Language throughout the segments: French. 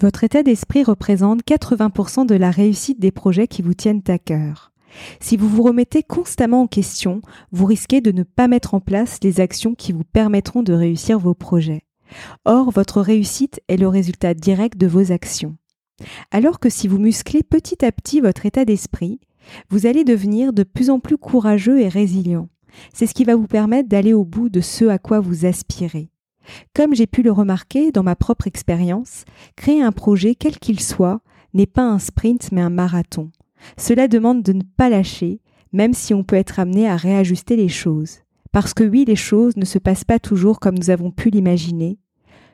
Votre état d'esprit représente 80% de la réussite des projets qui vous tiennent à cœur. Si vous vous remettez constamment en question, vous risquez de ne pas mettre en place les actions qui vous permettront de réussir vos projets. Or, votre réussite est le résultat direct de vos actions. Alors que si vous musclez petit à petit votre état d'esprit, vous allez devenir de plus en plus courageux et résilient. C'est ce qui va vous permettre d'aller au bout de ce à quoi vous aspirez. Comme j'ai pu le remarquer dans ma propre expérience, créer un projet quel qu'il soit n'est pas un sprint mais un marathon. Cela demande de ne pas lâcher, même si on peut être amené à réajuster les choses. Parce que oui, les choses ne se passent pas toujours comme nous avons pu l'imaginer.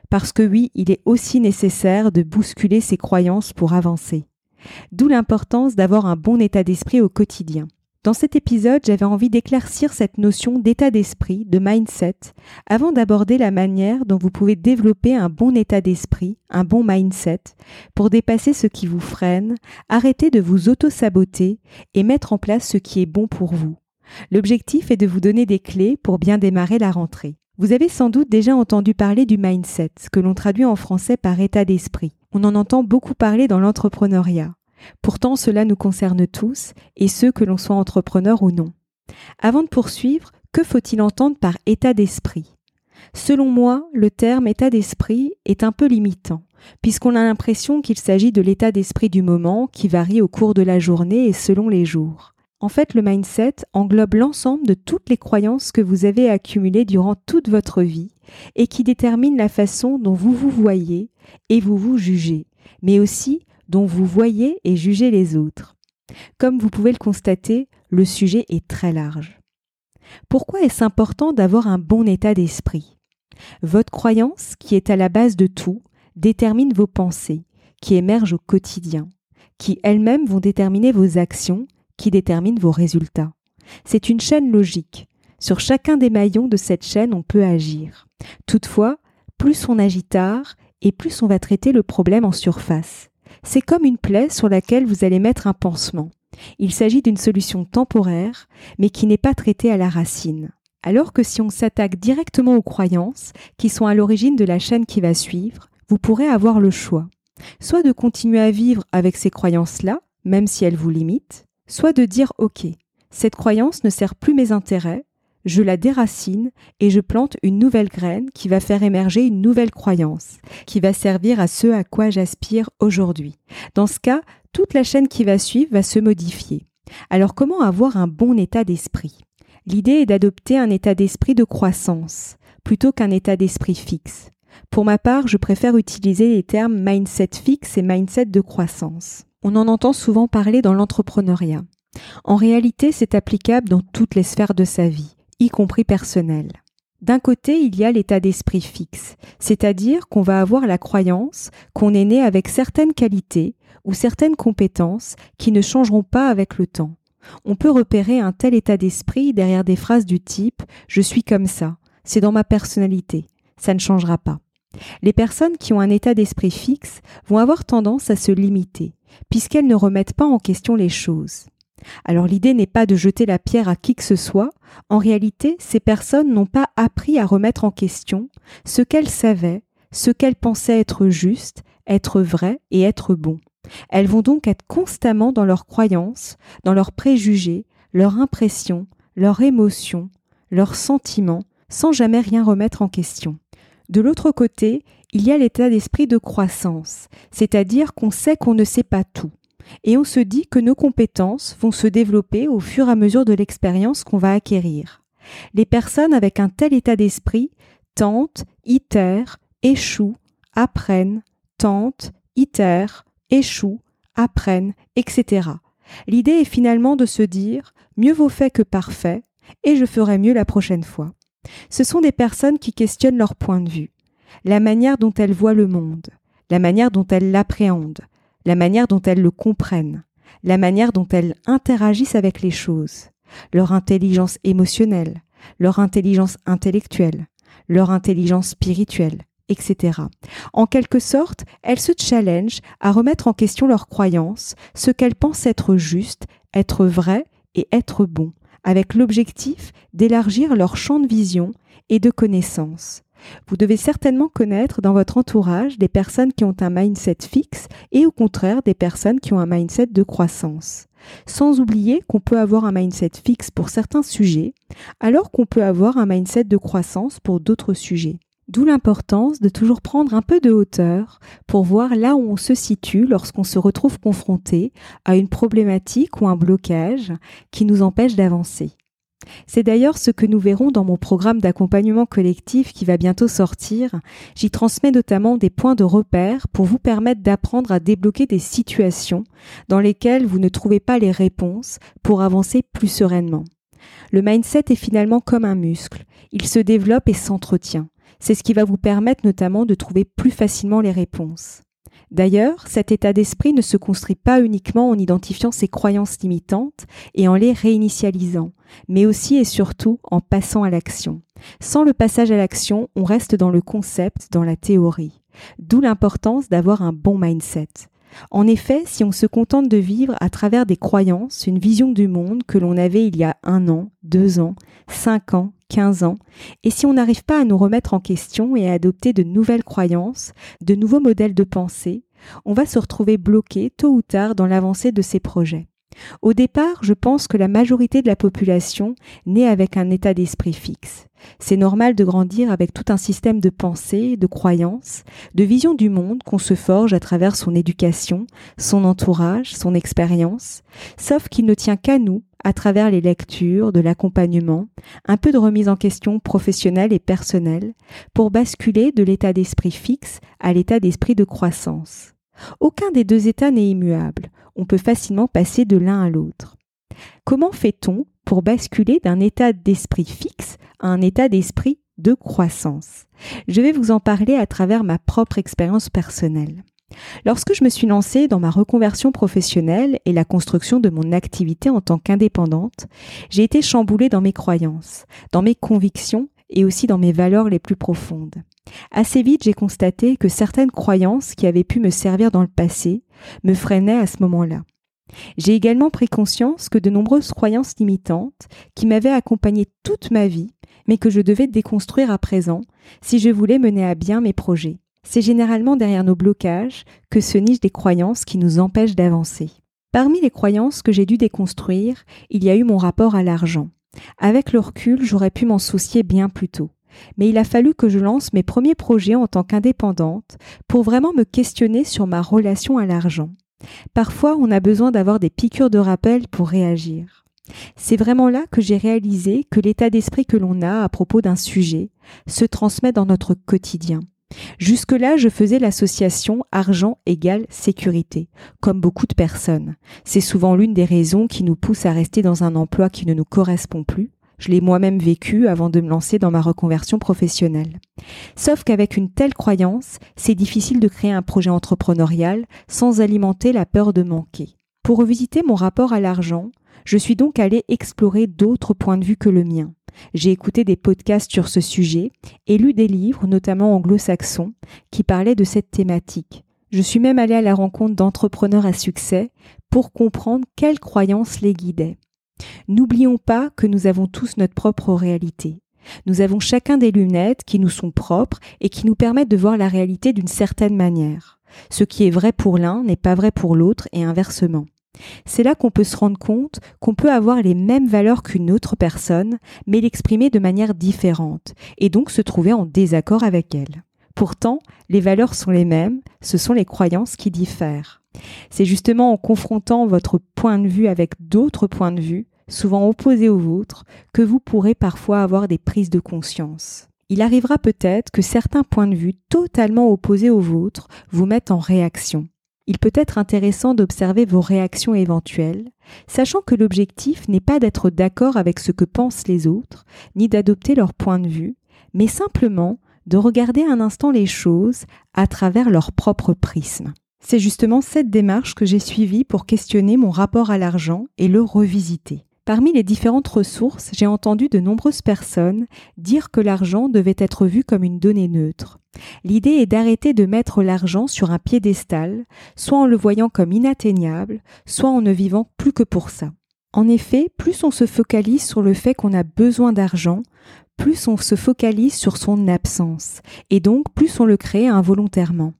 Parce que oui, il est aussi nécessaire de bousculer ses croyances pour avancer. D'où l'importance d'avoir un bon état d'esprit au quotidien. Dans cet épisode, j'avais envie d'éclaircir cette notion d'état d'esprit, de mindset, avant d'aborder la manière dont vous pouvez développer un bon état d'esprit, un bon mindset, pour dépasser ce qui vous freine, arrêter de vous auto-saboter et mettre en place ce qui est bon pour vous. L'objectif est de vous donner des clés pour bien démarrer la rentrée. Vous avez sans doute déjà entendu parler du mindset, que l'on traduit en français par état d'esprit. On en entend beaucoup parler dans l'entrepreneuriat. Pourtant, cela nous concerne tous, et ceux que l'on soit entrepreneur ou non. Avant de poursuivre, que faut-il entendre par état d'esprit? Selon moi, le terme état d'esprit est un peu limitant, puisqu'on a l'impression qu'il s'agit de l'état d'esprit du moment qui varie au cours de la journée et selon les jours. En fait, le mindset englobe l'ensemble de toutes les croyances que vous avez accumulées durant toute votre vie et qui déterminent la façon dont vous vous voyez et vous vous jugez, mais aussi dont vous voyez et jugez les autres. Comme vous pouvez le constater, le sujet est très large. Pourquoi est-ce important d'avoir un bon état d'esprit? Votre croyance, qui est à la base de tout, détermine vos pensées, qui émergent au quotidien, qui elles-mêmes vont déterminer vos actions, qui déterminent vos résultats. C'est une chaîne logique. Sur chacun des maillons de cette chaîne, on peut agir. Toutefois, plus on agit tard, et plus on va traiter le problème en surface. C'est comme une plaie sur laquelle vous allez mettre un pansement. Il s'agit d'une solution temporaire, mais qui n'est pas traitée à la racine. Alors que si on s'attaque directement aux croyances, qui sont à l'origine de la chaîne qui va suivre, vous pourrez avoir le choix. Soit de continuer à vivre avec ces croyances-là, même si elles vous limitent, soit de dire OK, cette croyance ne sert plus mes intérêts, je la déracine et je plante une nouvelle graine qui va faire émerger une nouvelle croyance, qui va servir à ce à quoi j'aspire aujourd'hui. Dans ce cas, toute la chaîne qui va suivre va se modifier. Alors comment avoir un bon état d'esprit? L'idée est d'adopter un état d'esprit de croissance plutôt qu'un état d'esprit fixe. Pour ma part, je préfère utiliser les termes mindset fixe et mindset de croissance. On en entend souvent parler dans l'entrepreneuriat. En réalité, c'est applicable dans toutes les sphères de sa vie y compris personnel. D'un côté, il y a l'état d'esprit fixe, c'est-à-dire qu'on va avoir la croyance qu'on est né avec certaines qualités ou certaines compétences qui ne changeront pas avec le temps. On peut repérer un tel état d'esprit derrière des phrases du type ⁇ Je suis comme ça, c'est dans ma personnalité, ça ne changera pas ⁇ Les personnes qui ont un état d'esprit fixe vont avoir tendance à se limiter, puisqu'elles ne remettent pas en question les choses. Alors l'idée n'est pas de jeter la pierre à qui que ce soit, en réalité ces personnes n'ont pas appris à remettre en question ce qu'elles savaient, ce qu'elles pensaient être juste, être vrai et être bon. Elles vont donc être constamment dans leurs croyances, dans leurs préjugés, leurs impressions, leurs émotions, leurs sentiments, sans jamais rien remettre en question. De l'autre côté, il y a l'état d'esprit de croissance, c'est-à-dire qu'on sait qu'on ne sait pas tout, et on se dit que nos compétences vont se développer au fur et à mesure de l'expérience qu'on va acquérir. Les personnes avec un tel état d'esprit tentent, itèrent, échouent, apprennent, tentent, itèrent, échouent, apprennent, etc. L'idée est finalement de se dire mieux vaut fait que parfait, et je ferai mieux la prochaine fois. Ce sont des personnes qui questionnent leur point de vue, la manière dont elles voient le monde, la manière dont elles l'appréhendent, la manière dont elles le comprennent, la manière dont elles interagissent avec les choses, leur intelligence émotionnelle, leur intelligence intellectuelle, leur intelligence spirituelle, etc. En quelque sorte, elles se challengent à remettre en question leurs croyances, ce qu'elles pensent être juste, être vrai et être bon, avec l'objectif d'élargir leur champ de vision et de connaissance. Vous devez certainement connaître dans votre entourage des personnes qui ont un mindset fixe et au contraire des personnes qui ont un mindset de croissance. Sans oublier qu'on peut avoir un mindset fixe pour certains sujets, alors qu'on peut avoir un mindset de croissance pour d'autres sujets. D'où l'importance de toujours prendre un peu de hauteur pour voir là où on se situe lorsqu'on se retrouve confronté à une problématique ou un blocage qui nous empêche d'avancer. C'est d'ailleurs ce que nous verrons dans mon programme d'accompagnement collectif qui va bientôt sortir. J'y transmets notamment des points de repère pour vous permettre d'apprendre à débloquer des situations dans lesquelles vous ne trouvez pas les réponses pour avancer plus sereinement. Le mindset est finalement comme un muscle. Il se développe et s'entretient. C'est ce qui va vous permettre notamment de trouver plus facilement les réponses. D'ailleurs, cet état d'esprit ne se construit pas uniquement en identifiant ses croyances limitantes et en les réinitialisant, mais aussi et surtout en passant à l'action. Sans le passage à l'action, on reste dans le concept, dans la théorie. D'où l'importance d'avoir un bon mindset. En effet, si on se contente de vivre à travers des croyances, une vision du monde que l'on avait il y a un an, deux ans, cinq ans, quinze ans, et si on n'arrive pas à nous remettre en question et à adopter de nouvelles croyances, de nouveaux modèles de pensée, on va se retrouver bloqué tôt ou tard dans l'avancée de ces projets. Au départ, je pense que la majorité de la population naît avec un état d'esprit fixe. C'est normal de grandir avec tout un système de pensée, de croyances, de vision du monde qu'on se forge à travers son éducation, son entourage, son expérience, sauf qu'il ne tient qu'à nous, à travers les lectures, de l'accompagnement, un peu de remise en question professionnelle et personnelle, pour basculer de l'état d'esprit fixe à l'état d'esprit de croissance. Aucun des deux états n'est immuable, on peut facilement passer de l'un à l'autre. Comment fait-on pour basculer d'un état d'esprit fixe à un état d'esprit de croissance? Je vais vous en parler à travers ma propre expérience personnelle. Lorsque je me suis lancée dans ma reconversion professionnelle et la construction de mon activité en tant qu'indépendante, j'ai été chamboulée dans mes croyances, dans mes convictions et aussi dans mes valeurs les plus profondes. Assez vite, j'ai constaté que certaines croyances qui avaient pu me servir dans le passé me freinaient à ce moment-là. J'ai également pris conscience que de nombreuses croyances limitantes, qui m'avaient accompagné toute ma vie, mais que je devais déconstruire à présent si je voulais mener à bien mes projets. C'est généralement derrière nos blocages que se nichent des croyances qui nous empêchent d'avancer. Parmi les croyances que j'ai dû déconstruire, il y a eu mon rapport à l'argent. Avec le recul, j'aurais pu m'en soucier bien plus tôt mais il a fallu que je lance mes premiers projets en tant qu'indépendante pour vraiment me questionner sur ma relation à l'argent. Parfois, on a besoin d'avoir des piqûres de rappel pour réagir. C'est vraiment là que j'ai réalisé que l'état d'esprit que l'on a à propos d'un sujet se transmet dans notre quotidien. Jusque-là, je faisais l'association argent égale sécurité, comme beaucoup de personnes. C'est souvent l'une des raisons qui nous pousse à rester dans un emploi qui ne nous correspond plus, je l'ai moi-même vécu avant de me lancer dans ma reconversion professionnelle. Sauf qu'avec une telle croyance, c'est difficile de créer un projet entrepreneurial sans alimenter la peur de manquer. Pour revisiter mon rapport à l'argent, je suis donc allée explorer d'autres points de vue que le mien. J'ai écouté des podcasts sur ce sujet et lu des livres, notamment anglo-saxons, qui parlaient de cette thématique. Je suis même allée à la rencontre d'entrepreneurs à succès pour comprendre quelles croyances les guidaient. N'oublions pas que nous avons tous notre propre réalité. Nous avons chacun des lunettes qui nous sont propres et qui nous permettent de voir la réalité d'une certaine manière. Ce qui est vrai pour l'un n'est pas vrai pour l'autre et inversement. C'est là qu'on peut se rendre compte qu'on peut avoir les mêmes valeurs qu'une autre personne, mais l'exprimer de manière différente, et donc se trouver en désaccord avec elle. Pourtant, les valeurs sont les mêmes, ce sont les croyances qui diffèrent. C'est justement en confrontant votre point de vue avec d'autres points de vue, souvent opposés aux vôtres, que vous pourrez parfois avoir des prises de conscience. Il arrivera peut-être que certains points de vue totalement opposés aux vôtres vous mettent en réaction. Il peut être intéressant d'observer vos réactions éventuelles, sachant que l'objectif n'est pas d'être d'accord avec ce que pensent les autres, ni d'adopter leur point de vue, mais simplement de regarder un instant les choses à travers leur propre prisme. C'est justement cette démarche que j'ai suivie pour questionner mon rapport à l'argent et le revisiter. Parmi les différentes ressources, j'ai entendu de nombreuses personnes dire que l'argent devait être vu comme une donnée neutre. L'idée est d'arrêter de mettre l'argent sur un piédestal, soit en le voyant comme inatteignable, soit en ne vivant plus que pour ça. En effet, plus on se focalise sur le fait qu'on a besoin d'argent, plus on se focalise sur son absence, et donc plus on le crée involontairement.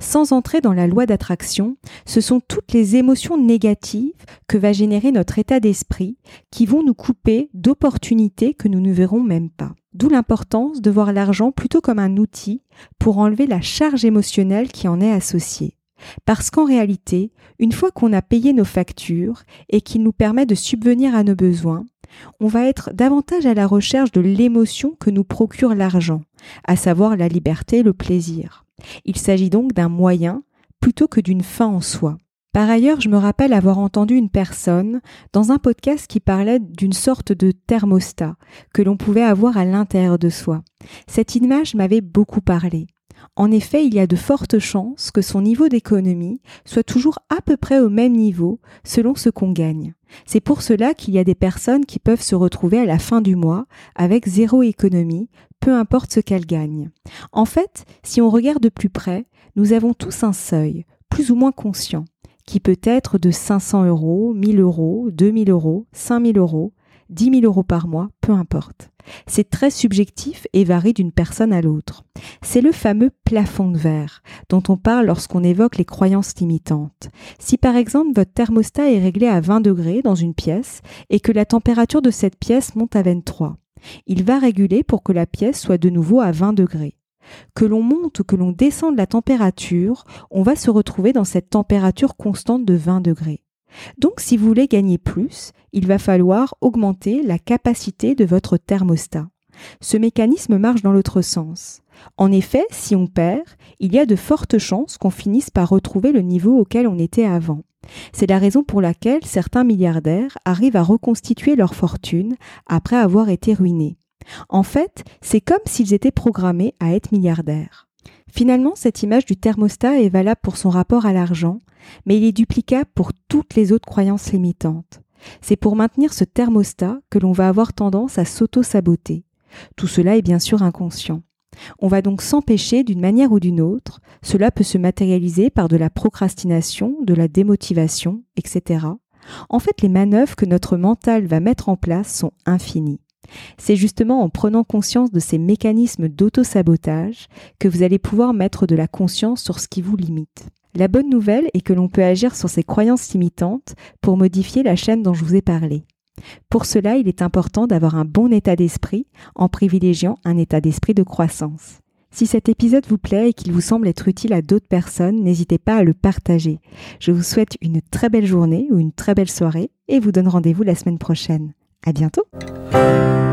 Sans entrer dans la loi d'attraction, ce sont toutes les émotions négatives que va générer notre état d'esprit qui vont nous couper d'opportunités que nous ne verrons même pas. D'où l'importance de voir l'argent plutôt comme un outil pour enlever la charge émotionnelle qui en est associée. Parce qu'en réalité, une fois qu'on a payé nos factures et qu'il nous permet de subvenir à nos besoins, on va être davantage à la recherche de l'émotion que nous procure l'argent, à savoir la liberté et le plaisir. Il s'agit donc d'un moyen plutôt que d'une fin en soi. Par ailleurs, je me rappelle avoir entendu une personne dans un podcast qui parlait d'une sorte de thermostat que l'on pouvait avoir à l'intérieur de soi. Cette image m'avait beaucoup parlé. En effet, il y a de fortes chances que son niveau d'économie soit toujours à peu près au même niveau selon ce qu'on gagne. C'est pour cela qu'il y a des personnes qui peuvent se retrouver à la fin du mois avec zéro économie, peu importe ce qu'elles gagnent. En fait, si on regarde de plus près, nous avons tous un seuil, plus ou moins conscient, qui peut être de 500 euros, 1000 euros, 2000 euros, 5000 euros, 10 000 euros par mois, peu importe. C'est très subjectif et varie d'une personne à l'autre. C'est le fameux plafond de verre dont on parle lorsqu'on évoque les croyances limitantes. Si par exemple votre thermostat est réglé à 20 degrés dans une pièce et que la température de cette pièce monte à 23, il va réguler pour que la pièce soit de nouveau à 20 degrés. Que l'on monte ou que l'on descende la température, on va se retrouver dans cette température constante de 20 degrés. Donc si vous voulez gagner plus, il va falloir augmenter la capacité de votre thermostat. Ce mécanisme marche dans l'autre sens. En effet, si on perd, il y a de fortes chances qu'on finisse par retrouver le niveau auquel on était avant. C'est la raison pour laquelle certains milliardaires arrivent à reconstituer leur fortune après avoir été ruinés. En fait, c'est comme s'ils étaient programmés à être milliardaires. Finalement, cette image du thermostat est valable pour son rapport à l'argent, mais il est duplicable pour toutes les autres croyances limitantes. C'est pour maintenir ce thermostat que l'on va avoir tendance à s'auto-saboter. Tout cela est bien sûr inconscient. On va donc s'empêcher d'une manière ou d'une autre. Cela peut se matérialiser par de la procrastination, de la démotivation, etc. En fait, les manœuvres que notre mental va mettre en place sont infinies. C'est justement en prenant conscience de ces mécanismes d'auto-sabotage que vous allez pouvoir mettre de la conscience sur ce qui vous limite. La bonne nouvelle est que l'on peut agir sur ces croyances limitantes pour modifier la chaîne dont je vous ai parlé. Pour cela, il est important d'avoir un bon état d'esprit en privilégiant un état d'esprit de croissance. Si cet épisode vous plaît et qu'il vous semble être utile à d'autres personnes, n'hésitez pas à le partager. Je vous souhaite une très belle journée ou une très belle soirée et vous donne rendez-vous la semaine prochaine. À bientôt! Thank you.